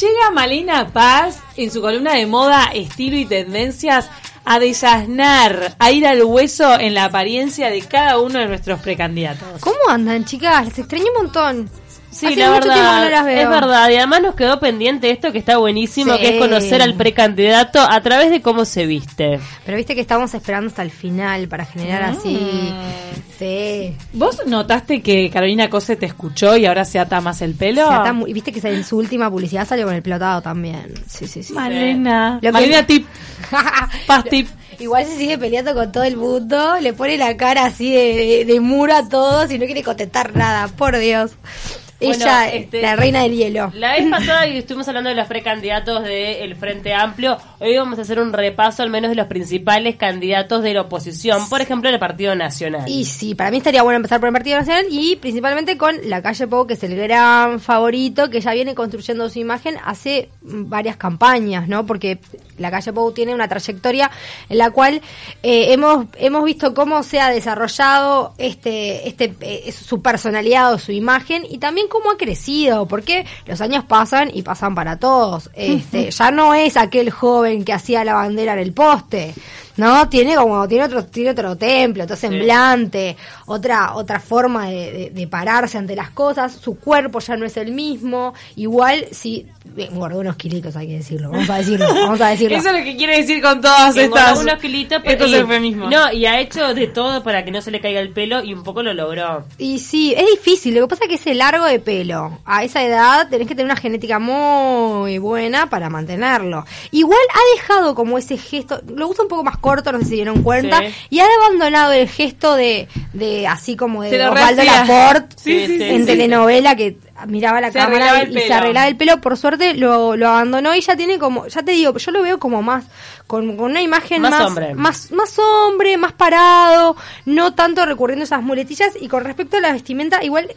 Llega Malena Paz en su columna de moda, estilo y tendencias a desasnar, a ir al hueso en la apariencia de cada uno de nuestros precandidatos. ¿Cómo andan, chicas? Les extraño un montón. Sí, Hace la mucho tiempo verdad, que no las veo. es verdad. Y además nos quedó pendiente esto que está buenísimo, Sí. que es conocer al precandidato a través de cómo se viste. Pero viste que estamos esperando hasta el final para generar así. Mm. Sí. ¿Vos notaste que Carolina Cose te escuchó y ahora se ata más el pelo? Se ata muy- y viste que en su última publicidad salió con el pelotado también. Sí, sí, sí. Malena. Que- Malena tip. Paz tip. Igual se sigue peleando con todo el mundo, le pone la cara así de, de, de muro a todos y no quiere contestar nada, por Dios. Bueno, Ella, este- la reina del hielo. La vez pasada que estuvimos hablando de los precandidatos del Frente Amplio, hoy vamos a hacer un repaso al menos de los principales candidatos de la oposición, por ejemplo, del Partido Nacional. Y sí, para mí estaría bueno empezar por el Partido Nacional y principalmente con la calle Pou, que es el gran favorito, que ya viene construyendo su imagen hace varias campañas, ¿no? Porque la calle Pou tiene una trayectoria en la cual eh, hemos, hemos visto cómo se ha desarrollado este, este, eh, su personalidad o su imagen y también cómo ha crecido, porque los años pasan y pasan para todos. Este, ya no es aquel joven que hacía la bandera en el poste. ¿No? Tiene como, tiene otro, tiene otro templo, otro semblante, otra, otra forma de, de- de pararse ante las cosas, su cuerpo ya no es el mismo, igual si, eh, guardó unos kilitos hay que decirlo, vamos a decirlo, vamos a decirlo. Eso es lo que quiere decir con todas engordó estas. unos kilitos, pero- estos eufemismos. No, y ha hecho de todo para que no se le caiga el pelo y un poco lo logró. Y sí, es difícil. Lo que pasa es que ese largo de pelo, a esa edad tenés que tener una genética muy buena para mantenerlo. Igual ha dejado como ese gesto, lo usa un poco más corto, no sé si dieron cuenta, Sí. y ha abandonado el gesto de, de así como de Osvaldo. Laporte Sí, sí, en telenovela que miraba la Se cámara y, se arreglaba el pelo. Por suerte lo, lo abandonó y ya tiene como, ya te digo, yo lo veo como más, con, con una imagen Más más, hombre. más, más hombre, más parado, no tanto recurriendo a esas muletillas. Y con respecto a la vestimenta, igual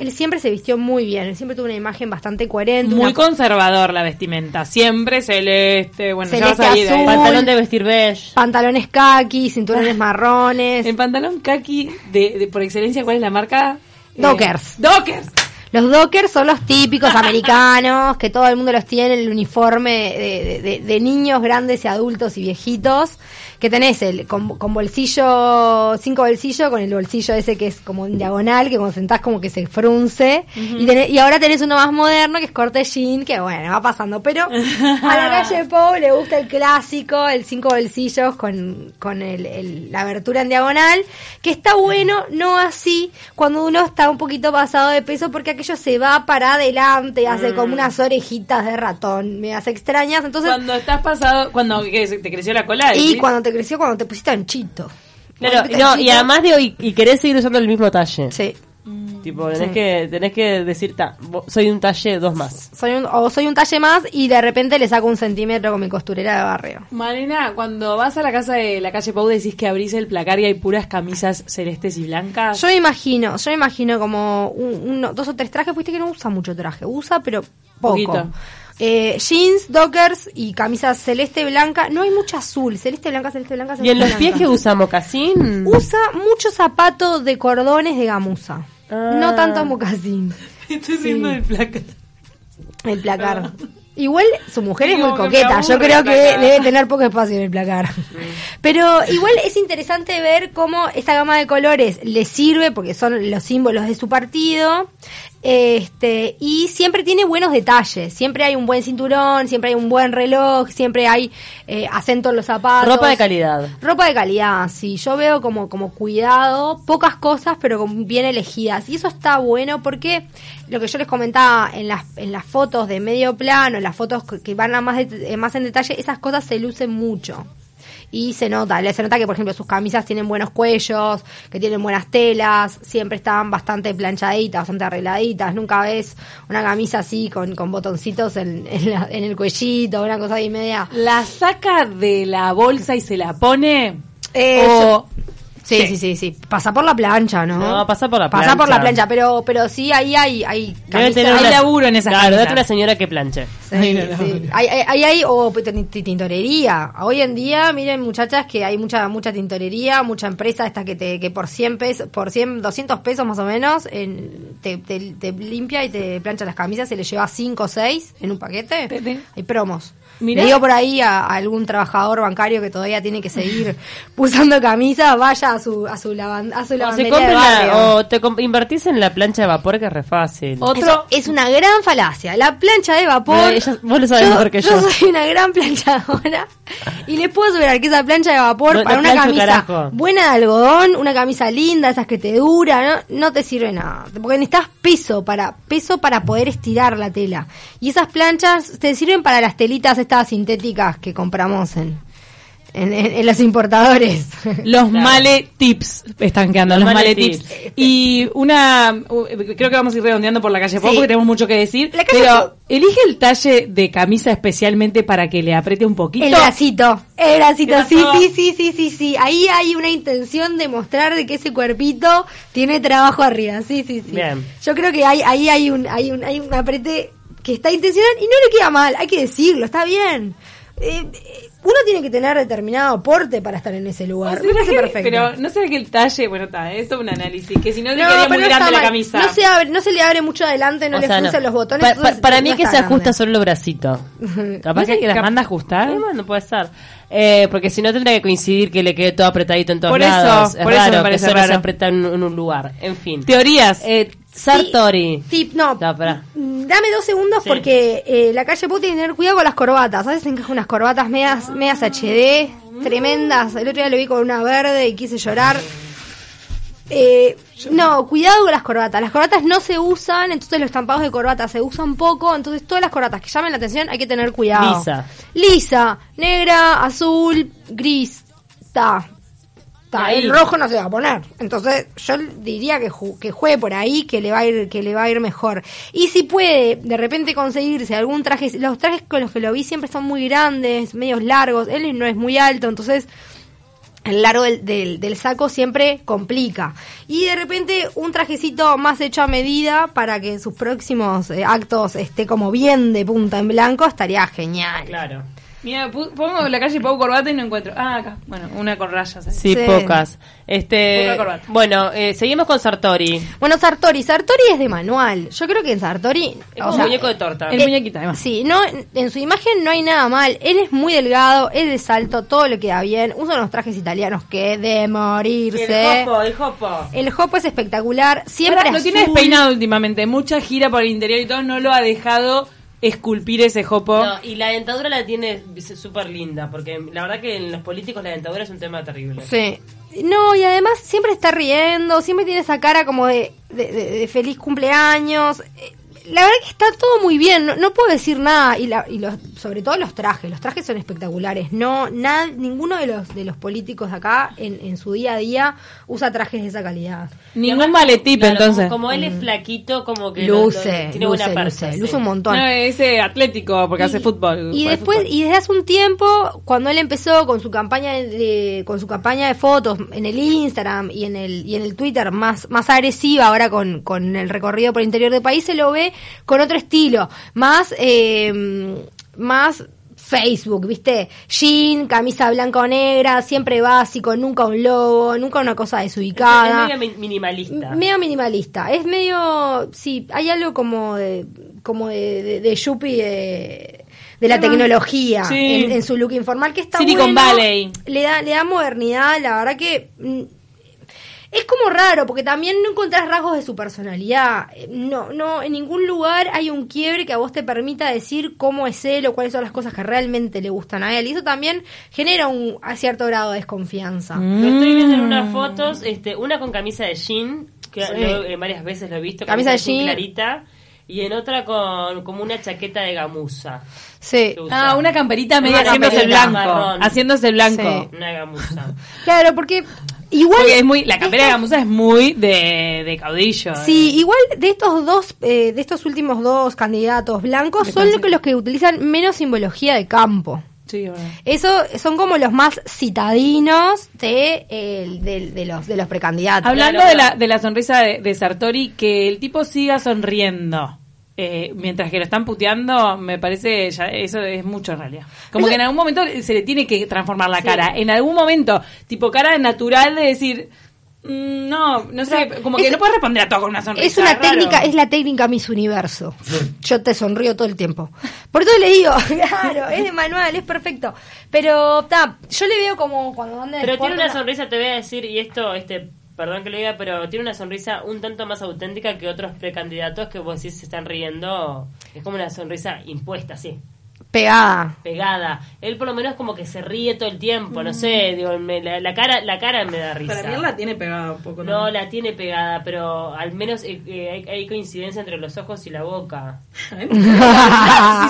él siempre se vistió muy bien, él siempre tuvo una imagen bastante coherente. Muy una- conservador la vestimenta. Siempre celeste. Bueno, ya Celeste, vas a ir ahí. azul. Pantalón de vestir beige. Pantalones kaki, cinturones marrones. El pantalón kaki de, de- por excelencia, ¿cuál es la marca? Eh, Dockers. Dockers. Los dockers son los típicos americanos, que todo el mundo los tiene, el uniforme de, de- de- de niños grandes y adultos y viejitos, que tenés el con, con bolsillo, cinco bolsillos, con el bolsillo ese que es como en diagonal, que cuando sentás como que se frunce, y, tenés- y ahora tenés uno más moderno que es corte jean, que bueno, va pasando, pero a la calle Pau le gusta el clásico, el cinco bolsillos con, con el, el- la abertura en diagonal, que está bueno, no así cuando uno está un poquito pasado de peso, porque aquello se va para adelante y hace como unas orejitas de ratón, me hace extrañas, entonces... Cuando estás pasado, cuando te creció la cola. y cuando te creció, cuando te pusiste anchito. Claro, no, y además de hoy, y querés seguir usando el mismo talle. Sí. Tipo, tenés, Sí. que, tenés que decir, ta, soy un talle dos más. Soy un, o soy un talle más y de repente le saco un centímetro con mi costurera de barrio. Malena, cuando vas a la casa de la calle Pau decís que abrís el placar y hay puras camisas celestes y blancas. Yo me imagino, yo me imagino como un- uno, dos o tres trajes, viste que no usa mucho traje, usa pero poco. Poquito. Eh, jeans, dockers y camisas celeste blanca. No hay mucho azul, celeste blanca, celeste blanca. ¿Y celeste en los blanca. pies que usa mocasín? Usa mucho zapato de cordones de gamuza. Ah. No tanto mocasín. Estoy viendo el placar. El placar. Igual su mujer es muy coqueta. Yo creo que debe tener poco espacio en el placar. Pero igual es interesante ver cómo esta gama de colores le sirve porque son los símbolos de su partido. Este, y siempre tiene buenos detalles. Siempre hay un buen cinturón, siempre hay un buen reloj, siempre hay eh, acento en los zapatos. Ropa de calidad. Ropa de calidad, sí. Yo veo como, como cuidado, pocas cosas, pero como bien elegidas. Y eso está bueno porque lo que yo les comentaba en las, en las fotos de medio plano, en las fotos que- van a más, de- más en detalle, esas cosas se lucen mucho. Y se nota, se nota que por ejemplo sus camisas tienen buenos cuellos, que tienen buenas telas, siempre están bastante planchaditas, bastante arregladitas, nunca ves una camisa así con, con botoncitos en, en, la- en el cuellito, una cosa ahí media. ¿La saca de la bolsa y se la pone? Eh, o... Sí. sí, sí, sí. Pasa por la plancha, ¿no? No, pasa por la Pasa plancha. por la plancha, pero, pero sí ahí hay, hay Debe camisas- tener hay una- laburo en esas Claro, date una señora que planche. Sí, Ay, no, no, sí. no. Hay, hay, hay, hay- o tin- tin- tintorería. Hoy en día, miren muchachas que hay mucha mucha tintorería, mucha empresa esta que te que por 100 pesos, por 100, 200 pesos más o menos, en, te, te- te limpia y te plancha las camisas, se le lleva 5 o 6 en un paquete. Te- te- Hay promos. Mirá. Le digo por ahí a, a algún trabajador bancario que todavía tiene que seguir usando camisas, vaya a su a su, lavan- a su O, se de la- o te invertís en la plancha de vapor que es re fácil. Otro- Eso es una gran falacia. La plancha de vapor. Vos lo sabés mejor que yo. soy una gran planchadora. Y les puedo asegurar que esa plancha de vapor No- para no una plancho, camisa carajo. buena de algodón, una camisa linda, esas que te duran, ¿no? no te sirve nada. Porque necesitas peso para, peso para poder estirar la tela. Y esas planchas te sirven para las telitas estas sintéticas que compramos en, en, en- en los importadores. Los male tips están quedando, Los los, male male tips. tips. Y una, creo que vamos a ir redondeando por la calle Pop Sí. porque tenemos mucho que decir. La calle pero elige el talle de camisa especialmente para que le apriete un poquito. El bracito, el bracito, ¿Qué sí, sí, sí, sí, sí, sí. Ahí hay una intención de mostrar de que ese cuerpito tiene trabajo arriba, sí, sí, sí. Bien. Yo creo que hay, ahí hay un, hay un, hay un aprete que está intencional y no le queda mal, hay que decirlo, está bien. Eh, uno tiene que tener determinado aporte para estar en ese lugar. O sea, Me parece que- perfecto. Pero no sé que el talle, bueno, está, esto es un análisis, que si no le No, quedaría muy no grande la camisa. No se, abre, no se le abre mucho adelante, no O le no. los botones. Pa- pa- entonces para no mí que está se ajusta grande. solo el bracito. Capaz ¿No que las cap- manda a ajustar? Bueno, puede ser. Eh, porque si no tendría que coincidir que le quede todo apretadito en todos Por eso, lados. Es por eso me parece que solo se raro. aprieta en, en un lugar. En fin. Teorías. Eh, Sartori. Sí, no. No, Dame dos segundos Sí. porque eh, la calle Pop tiene que tener cuidado con las corbatas. A veces encaja unas corbatas medias, medias HD, tremendas. El otro día lo vi con una verde y quise llorar. Eh, no, cuidado con las corbatas. Las corbatas no se usan, entonces los estampados de corbata se usan poco. Entonces todas las corbatas que llamen la atención hay que tener cuidado. Lisa. Lisa, negra, azul, gris. Ta. El rojo no se va a poner. Entonces, yo diría que, ju- que juegue por ahí, que le va a ir, que le va a ir mejor. Y si puede de repente conseguirse algún traje, los trajes con los que lo vi siempre son muy grandes, medios largos, él no es muy alto, entonces el largo del, del, del saco siempre complica. Y de repente un trajecito más hecho a medida para que en sus próximos eh, actos esté como bien de punta en blanco estaría genial. Claro. Mira, pongo la calle Pau corbata y no encuentro. Ah, acá. Bueno, una con rayas. ahí. Sí, Sí. pocas. Este, Poca corbata. bueno, eh, seguimos con Sartori. Bueno, Sartori, Sartori es de manual. Yo creo que en Sartori... Es o sea, muñeco de torta. El muñequito, además. Sí, no, en su imagen no hay nada mal. Él es muy delgado, es de salto, todo le queda bien. Usa unos trajes italianos que de morirse. el hopo, el hopo. El hopo es espectacular, siempre Pará, lo tiene azul. despeinado últimamente. Mucha gira por el interior y todo. No lo ha dejado esculpir ese jopo. No, y la dentadura la tiene súper linda, porque la verdad que en los políticos la dentadura es un tema terrible. Sí. No, y además siempre está riendo, siempre tiene esa cara como de, de, de- de feliz cumpleaños. La verdad que está todo muy bien, no, no puedo decir nada. Y, la, y los, sobre todo los trajes, los trajes son espectaculares. No, nada, ninguno de los, de los políticos de acá en, en su día a día usa trajes de esa calidad. Ningún maletip, Claro, entonces. Como, como él es flaquito, como que lo- Luce, lo- tiene luce, buena luce, persa. luce sí. un montón. No, ese atlético, porque hace fútbol. Y después, fútbol. y desde hace un tiempo, cuando él empezó con su campaña de, con su campaña de fotos en el Instagram y en el, y en el Twitter más, más agresiva, ahora con, con el recorrido por el interior del país, se lo ve con otro estilo, más, eh, más Facebook, ¿viste? Jean, camisa blanca o negra, siempre básico, nunca un logo, nunca una cosa Es desubicada. medio mi- minimalista. Medio minimalista. Es medio. Sí, hay algo como de. como de, de, de yuppie de, de la tecnología Sí. en, en su look informal, que está Silicon bueno. Valley. Le da, le da modernidad, la verdad que. Mm, es como raro, porque también no encontrás rasgos de su personalidad. Eh, No, no, en ningún lugar hay un quiebre que a vos te permita decir cómo es él o cuáles son las cosas que realmente le gustan a él. Y eso también genera un a cierto grado de desconfianza. Lo estoy viendo en unas fotos, este, una con camisa de jean, que Sí. lo- eh, varias veces lo he visto, Camisa de jean. clarita, y en otra con como una chaqueta de gamuza. Sí. Ah, una camperita Una media haciéndose el blanco. marrón. Haciéndose el blanco. Sí. Una gamuza. Claro, porque igual. Porque es muy, la campera de estas- gamuza es muy de, de caudillo. Sí, igual de estos dos, eh, de estos últimos dos candidatos blancos, son los que, los que utilizan menos simbología de campo. Sí, bueno. Eso son como los más citadinos de, eh, de, de los de los precandidatos. Hablando Claro, de, la, de la sonrisa de, de Sartori, que el tipo siga sonriendo. Eh, mientras que lo están puteando, me parece ya eso es mucho en realidad. Como que en algún momento se le tiene que transformar la cara. En algún momento, tipo cara natural de decir, mm, no, no sé, como que Es- no puedes responder a todo con una sonrisa. Es una raro. técnica, es la técnica Miss Universo. Yo te sonrío todo el tiempo. Por eso le digo, claro, es de manual, es perfecto. Pero ta, yo le veo como cuando anda de Pero tiene una sonrisa, te voy a decir, y esto, este, perdón que lo diga, pero tiene una sonrisa un tanto más auténtica que otros precandidatos que vos decís se están riendo. Es como una sonrisa impuesta, sí, pegada. pegada. Él por lo menos como que se ríe todo el tiempo, no sé, digo, me- la, la cara, la cara me da risa. Para mí él la tiene pegada un poco. No, la tiene pegada, pero al menos eh, eh, hay, hay coincidencia entre los ojos y la boca. Sí,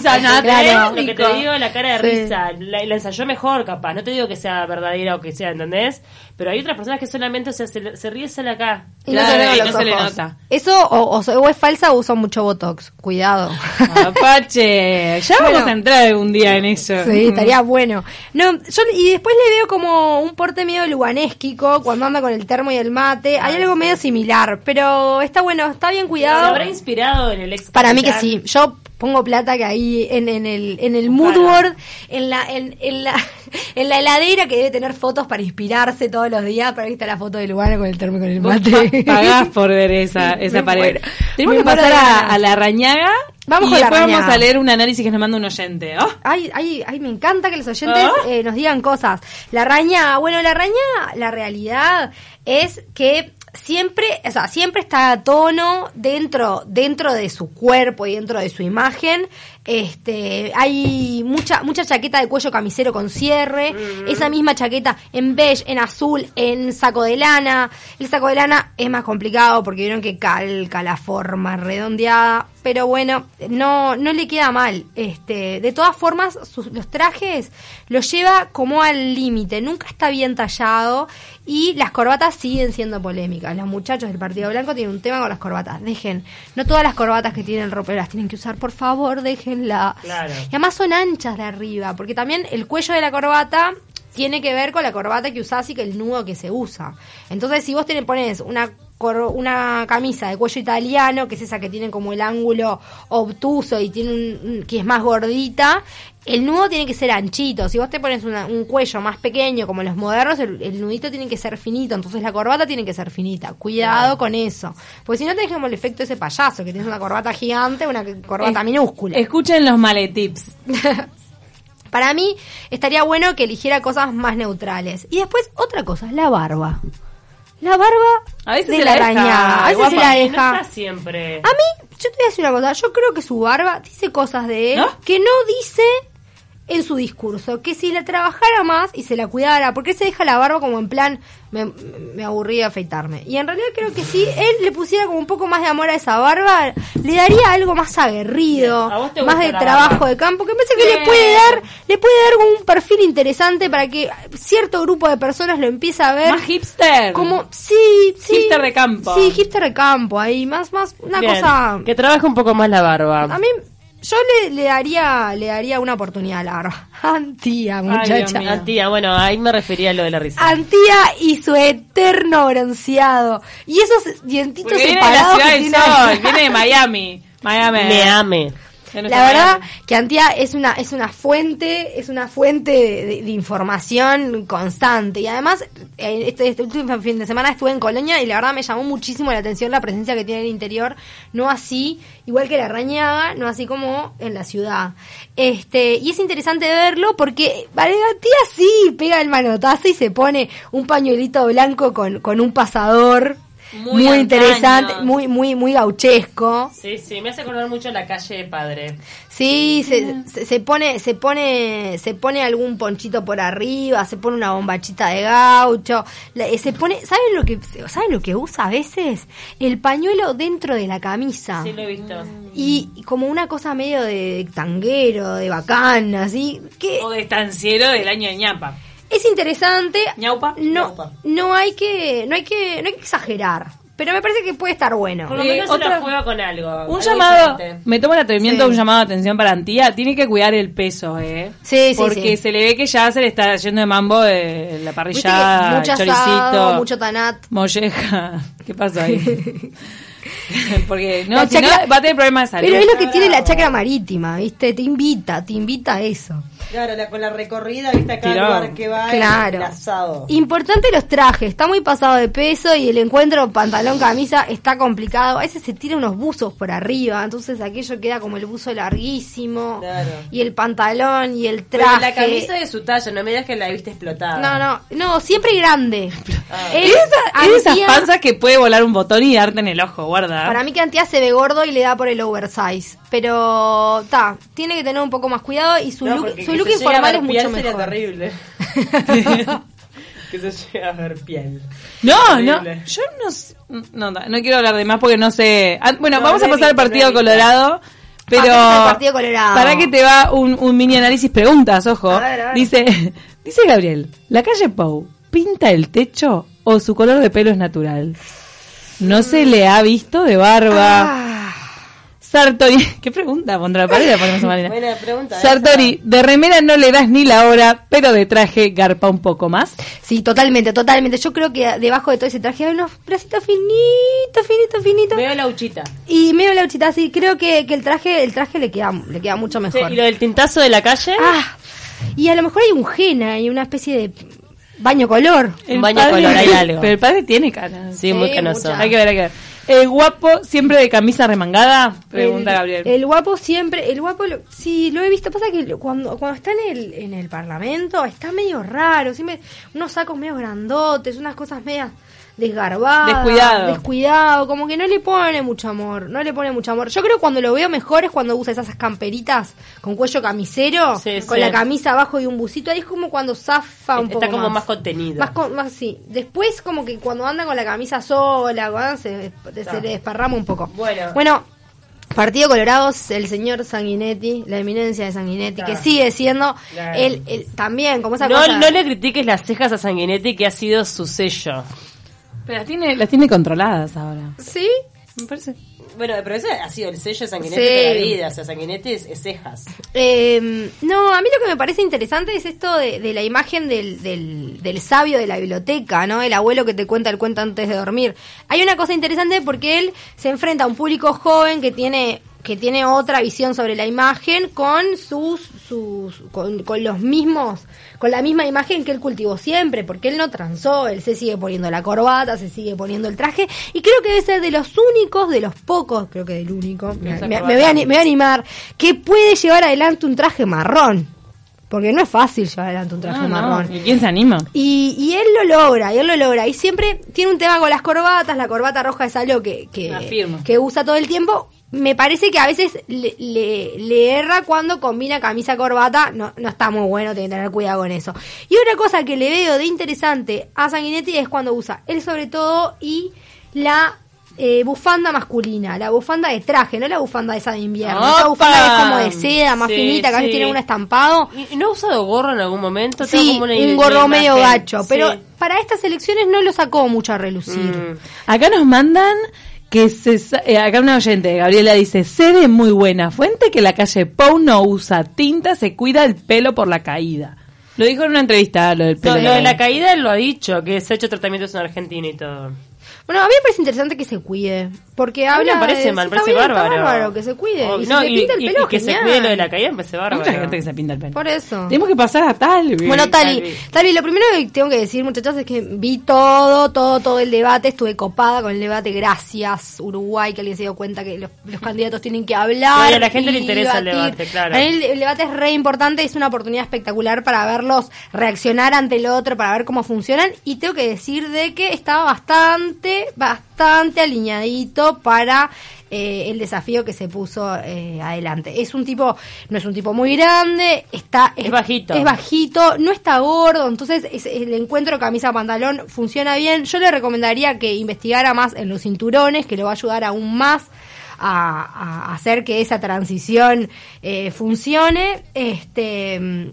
Claro. Lo que te digo, la cara de Sí. risa, la, la ensayó mejor capaz, no te digo que sea verdadera o que sea, ¿entendés? Pero hay otras personas que solamente o sea, se, se ríe solo acá. Y no Claro, se le ven y los no se le nota. Eso o, o- o es falsa o usa mucho Botox. Cuidado. Apache, ya Bueno. vamos a entrar algún día en eso. Sí, estaría bueno. No, yo, y después le veo como un porte medio luganesquico cuando anda con el termo y el mate. Hay algo medio similar, pero está bueno, está bien ¿Se cuidado. habrá inspirado en el ex Para mí que sí. Yo pongo plata que ahí en, en el en el mood board, en la en, en la en la heladera que debe tener fotos para inspirarse todos los días, para ahí está la foto de Lugano con el termo y con el mate. pa- pagás por ver esa, esa pared. muero. Tenemos Me que pasar a, la rañaga. Vamos y con la después vamos rañaga. a leer un análisis que nos manda un oyente. ¡Oh! Ay, ay, ay, me encanta que los oyentes ¿Ah? eh, nos digan cosas. La raña, bueno, la raña, la realidad es que siempre, o sea, siempre está a tono dentro, dentro de su cuerpo y dentro de su imagen. Este, hay mucha, mucha chaqueta de cuello camisero con cierre, esa misma chaqueta en beige, en azul, en saco de lana. El saco de lana es más complicado porque vieron que calca la forma redondeada, pero bueno, no, no le queda mal. Este, de todas formas, sus- los trajes los lleva como al límite, nunca está bien tallado y las corbatas siguen siendo polémicas. Los muchachos del Partido Blanco tienen un tema con las corbatas. Dejen, no todas las corbatas que tienen el ropero las tienen que usar, por favor, déjenlas. Claro. Y además son anchas de arriba, porque también el cuello de la corbata tiene que ver con la corbata que usás y que el nudo que se usa. Entonces, si vos te pones una una camisa de cuello italiano, que es esa que tiene como el ángulo obtuso y tiene un, que es más gordita, el nudo tiene que ser anchito. Si vos te pones una- un cuello más pequeño, como los modernos, el, el nudito tiene que ser finito. Entonces la corbata tiene que ser finita. Cuidado con eso. Porque si no tenés como el efecto de ese payaso, que tienes una corbata gigante, una corbata Es- minúscula. Escuchen los maletips. Para mí estaría bueno que eligiera cosas más neutrales. Y después, otra cosa, la barba. La barba A veces de se la la deja. A veces se guapa. la No deja. está siempre. A mí, yo te voy a decir una cosa, yo creo que su barba dice cosas de él ¿No? que no dice en su discurso, que si la trabajara más y se la cuidara, porque él se deja la barba como en plan, me, me aburrí de afeitarme. Y en realidad creo que si él le pusiera como un poco más de amor a esa barba, le daría algo más aguerrido, Bien, ¿a vos te más de trabajo barba? de campo, que me parece que Bien. le puede dar, le puede dar como un perfil interesante para que cierto grupo de personas lo empiece a ver Más hipster. como, sí, sí. Hipster de campo. Sí, hipster de campo, ahí, más, más, una Bien, cosa... Que trabaje un poco más la barba. A mí, yo le, le daría le daría una oportunidad a la barba. Antía, muchacha. mío. Ah, tía, bueno, ahí me refería a lo de la risa. Antía y su eterno bronceado. Y esos dientitos Porque viene de la separados ciudad que del tiene sol, viene de Miami. Miami. Me ame. De La verdad que Antía es una es una fuente es una fuente de, de- información constante. Y además eh, este, este último fin de semana estuve en Colonia y la verdad me llamó muchísimo la atención la presencia que tiene en el interior no así igual que la Rañaga no así como en la ciudad. Este y es interesante verlo porque vale Antía sí pega el manotazo y se pone un pañuelito blanco con con un pasador Muy interesante muy muy muy gauchesco Sí, sí, me hace acordar mucho la calle de padre. Sí, se, se, se pone, se pone, se pone algún ponchito por arriba, se pone una bombachita de gaucho, eh, se pone, ¿saben lo que, saben lo que usa a veces? El pañuelo dentro de la camisa. Sí, lo he visto. Y y como una cosa medio de tanguero, de bacana, así, que O de estanciero del año de ñapa. Es interesante. Ñaupa. No, Ñaupa. no hay que, no hay que, no hay que exagerar. Pero me parece que puede estar bueno. Por lo Eh, menos se otra- la juega con algo. Un algo llamado, diferente. me tomo el atrevimiento Sí. de un llamado de atención para Antía, tiene que cuidar el peso, ¿eh? Sí, sí, Porque sí. se le ve que ya se le está yendo de mambo de la Viste que parrillada, mucho choricito, asado, mucho tanat. molleja. ¿Qué pasó ahí? Porque no, La si no, chacra- va a tener problemas de salud. Pero es lo que tiene la chacra marítima, ¿viste? Te invita, te invita a eso. Claro, la- con la recorrida, viste acá Tiró. lugar que va Claro. el asado. Importante los trajes, está muy pasado de peso y el encuentro pantalón-camisa está complicado. A veces se tira unos buzos por arriba, entonces aquello queda como el buzo larguísimo. Claro. Y el pantalón y el Pero traje. la camisa de su talla, no me digas que la viste explotada. No, no, no, siempre grande. Ah. Es esa- es esas panzas que puede volar un botón y darte en el ojo, guarda. Para mí que Antía se ve gordo y le da por el oversize. Pero, ta, tiene que tener un poco más cuidado y su No, look, su look informal es mucho sería mejor. terrible. que se llegue a ver piel. No, no, yo no, no, no quiero hablar de más porque no sé. Ah, bueno, No, vamos no a pasar al Partido. Colorado. Pero para que te va un, un mini análisis preguntas, ojo. A ver, a ver. Dice, dice Gabriel, ¿la calle Pau pinta el techo o su color de pelo es natural? No se le ha visto de barba. Ah, Sartori, ¿qué pregunta? Contra la pared ponemos a Marina. Buena pregunta. Sartori, de remera no le das ni la hora, pero de traje garpa un poco más. Sí, totalmente, totalmente. Yo creo que debajo de todo ese traje hay unos bracitos finitos, finitos, finitos. Veo la uchita. Y medio la uchita así. Creo que, que el traje el traje le queda, le queda mucho Sí, mejor. ¿Y lo del tintazo de la calle? Ah, y a lo mejor hay un gena y una especie de baño color. Un baño color, hay algo. Pero el padre tiene cara. sí, muy sí, canoso. mucha. Hay que ver, hay que ver. ¿El guapo siempre de camisa remangada? Pregunta el, Gabriel. El guapo siempre, el guapo, lo- sí, lo he visto. Pasa que cuando, cuando está en el, en el parlamento está medio raro. Siempre unos sacos medio grandotes, unas cosas medias desgarbadas. Descuidado. Descuidado, como que no le pone mucho amor. No le pone mucho amor. Yo creo que cuando lo veo mejor es cuando usa esas camperitas con cuello camisero, Sí, con sí. la camisa abajo y un busito. Ahí es como cuando zafa un Está poco como más contenido. Más, con- más sí. Después como que cuando anda con la camisa sola, cuando se, se le desparrama un poco. Bueno. Bueno, Partido Colorado, el señor Sanguinetti, la eminencia de Sanguinetti, que sigue siendo Claro. él, él también, como esa No, cosa. no le critiques las cejas a Sanguinetti, que ha sido su sello. Pero las tiene, las tiene controladas ahora. ¿Sí? Me parece. Bueno, pero ese ha sido el sello de Sanguinetti Sí. toda la vida. O sea, Sanguinetti es, es cejas. Eh, no, a mí lo que me parece interesante es esto de, de la imagen del, del, del sabio de la biblioteca, ¿no? El abuelo que te cuenta el cuento antes de dormir. Hay una cosa interesante porque él se enfrenta a un público joven que tiene que tiene otra visión sobre la imagen con sus sus con, con los mismos con la misma imagen que él cultivó siempre porque él no transó él se sigue poniendo la corbata se sigue poniendo el traje y creo que debe ser de los únicos de los pocos creo que del único me, voy a, me voy a animar que puede llevar adelante un traje marrón porque no es fácil llevar adelante un traje No, no. marrón ¿Y quién se anima? y, y él lo logra, y él lo logra. Y siempre tiene un tema con las corbatas, la corbata roja es algo que, que usa todo el tiempo. Me parece que a veces le, le- le erra cuando combina camisa-corbata, no, no está muy bueno, tiene que tener cuidado con eso. Y otra cosa que le veo de interesante a Sanguinetti es cuando usa él sobre todo y la eh, bufanda masculina, la bufanda de traje, no la bufanda esa de invierno. Esa bufanda que es como de seda, más Sí, finita, que a veces sí. tiene un estampado. ¿Y no ha usado gorro en algún momento? Sí, como una un gorro una medio imagen. gacho, Sí. pero para estas elecciones no lo sacó mucho a relucir. Mm. Acá nos mandan que se sa- eh, acá una oyente, Gabriela dice, sé de muy buena fuente que la calle Pau no usa tinta, se cuida el pelo por la caída. Lo dijo en una entrevista, lo del pelo. No, lo de la caída él lo ha dicho, que se ha hecho tratamientos en Argentina y todo. Bueno, a mí me parece interesante que se cuide, porque habla me parece de- mal, parece bien, bárbaro. bárbaro que se cuide. Oh, y si no, se pinta el pelo, y que se cuide lo de la caída, me parece Hay bárbaro. mucha gente que se pinta el pelo. Por eso. Tenemos que pasar a tal. Bueno, Tali, Talvi. Tali, lo primero que tengo que decir, muchachos, es que vi todo, todo, todo el debate, estuve copada con el debate, gracias Uruguay, que alguien se dio cuenta que los, los candidatos tienen que hablar. No, a la gente le interesa el debate, claro. A mí El, el debate es re importante, es una oportunidad espectacular para verlos reaccionar ante el otro, para ver cómo funcionan, y tengo que decir de que estaba bastante, bastante alineadito para eh, el desafío que se puso eh, adelante. Es un tipo, no es un tipo muy grande, está Es bajito. es bajito, no está gordo, entonces es- el encuentro camisa-pantalón funciona bien. Yo le recomendaría que investigara más en los cinturones, que le va a ayudar aún más a, a hacer que esa transición eh, funcione. Este.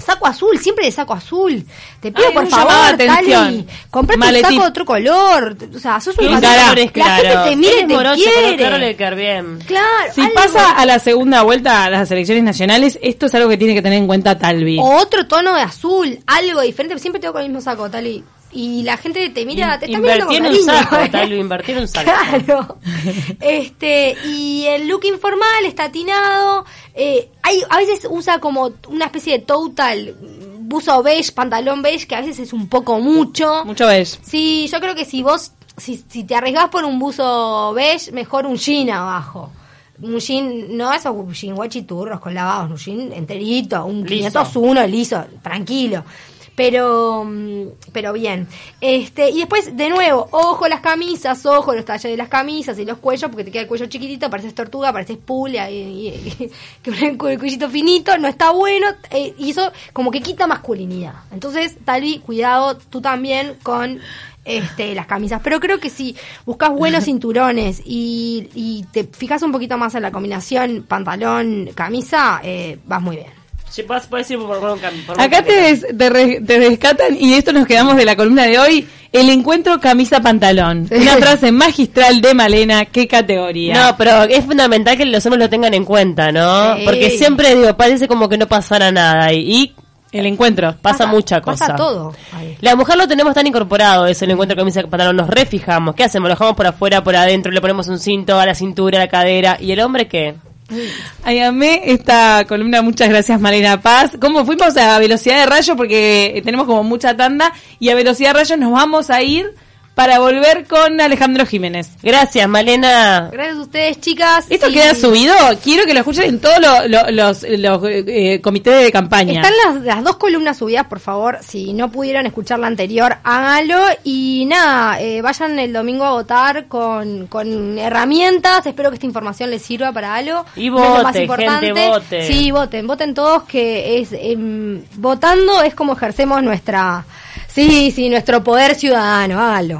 Saco azul, siempre de saco azul. Te pido Ay, por favor. Tali, comprate un saco de otro color. O sea, sos un La gente te mira y te morocho, quiere. claro le bien. Claro. Si algo. pasa a la segunda vuelta a las elecciones nacionales, esto es algo que tiene que tener en cuenta Talvi. O otro tono de azul, algo diferente. Siempre tengo con el mismo saco, Tali. Y la gente te mira, te está mirando con Invertí en un cariño, saco, ¿eh? Talvi, invertí en un saco. Claro. Este, y el look informal está atinado. Eh, hay, a veces usa como una especie de total, buzo beige, pantalón beige, que a veces es un poco mucho. Mucho beige. Sí, yo creo que si vos, si, si te arriesgás por un buzo beige, mejor un jean abajo. Un jean, no esos jean guachiturros con lavados, un jean enterito, un Liso. 501 liso, tranquilo. Pero, mm, pero bien. Este, y después, de nuevo, ojo las camisas, ojo los talles de las camisas y los cuellos, porque te queda el cuello chiquitito, pareces tortuga, pareces pulga, y, que el cuellito finito, no está bueno, eh, y eso como que quita masculinidad. Entonces, Talvi, cuidado tú también con este, las camisas. Pero creo que si buscas buenos cinturones y, y te fijas un poquito más en la combinación pantalón-camisa, eh, vas muy bien. Sí, puedes, ir por, por por un Acá te, des- te, re- te rescatan y esto nos quedamos de la columna de hoy. El encuentro camisa-pantalón. Sí. Una frase magistral de Malena. ¿Qué categoría? No, pero es fundamental que los hombres lo tengan en cuenta, ¿no? Sí. Porque siempre, digo, parece como que no pasara nada y, y El encuentro. pasa, mucha cosa. Pasa todo. La mujer lo tenemos tan incorporado, eso, el encuentro camisa pantalón, nos refijamos. ¿Qué hacemos? Lo dejamos por afuera, por adentro, le ponemos un cinto a la cintura, a la cadera. ¿Y el hombre qué? Ay, amé esta columna. Muchas gracias, Malena Paz. ¿Cómo fuimos a velocidad de rayo? Porque tenemos como mucha tanda. Y a velocidad de rayo nos vamos a ir para volver con Alejandro Jiménez. Gracias, Malena. Gracias a ustedes, chicas. ¿Esto y- queda subido? Quiero que lo escuchen en todos lo- lo- los, los, eh, comités de campaña. Están las, las dos columnas subidas, por favor. Si no pudieron escuchar la anterior, háganlo. Y nada, eh, vayan el domingo a votar con, con herramientas. Espero que esta información les sirva para algo. Y Eso es lo vote, gente, vote. Sí, voten. Voten todos, que es em, votando es como ejercemos nuestra... Sí, sí, nuestro poder ciudadano. Háganlo.